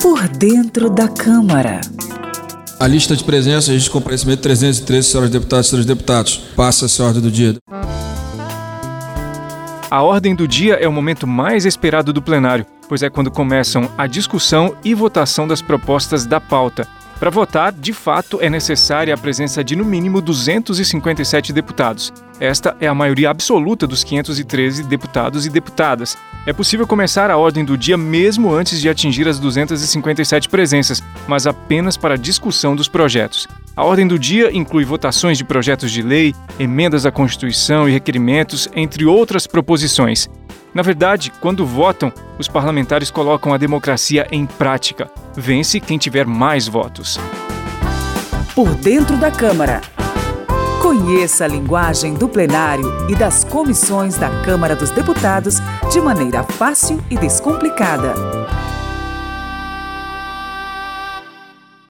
Por dentro da Câmara. A lista de presenças de comparecimento 313, senhoras deputadas e senhores deputados. Passa-se a ordem do dia. A ordem do dia é o momento mais esperado do plenário, pois é quando começam a discussão e votação das propostas da pauta. Para votar, de fato, é necessária a presença de no mínimo 257 deputados. Esta é a maioria absoluta dos 513 deputados e deputadas. É possível começar a ordem do dia mesmo antes de atingir as 257 presenças, mas apenas para discussão dos projetos. A ordem do dia inclui votações de projetos de lei, emendas à Constituição e requerimentos, entre outras proposições. Na verdade, quando votam, os parlamentares colocam a democracia em prática. Vence quem tiver mais votos. Por dentro da Câmara. Conheça a linguagem do plenário e das comissões da Câmara dos Deputados de maneira fácil e descomplicada.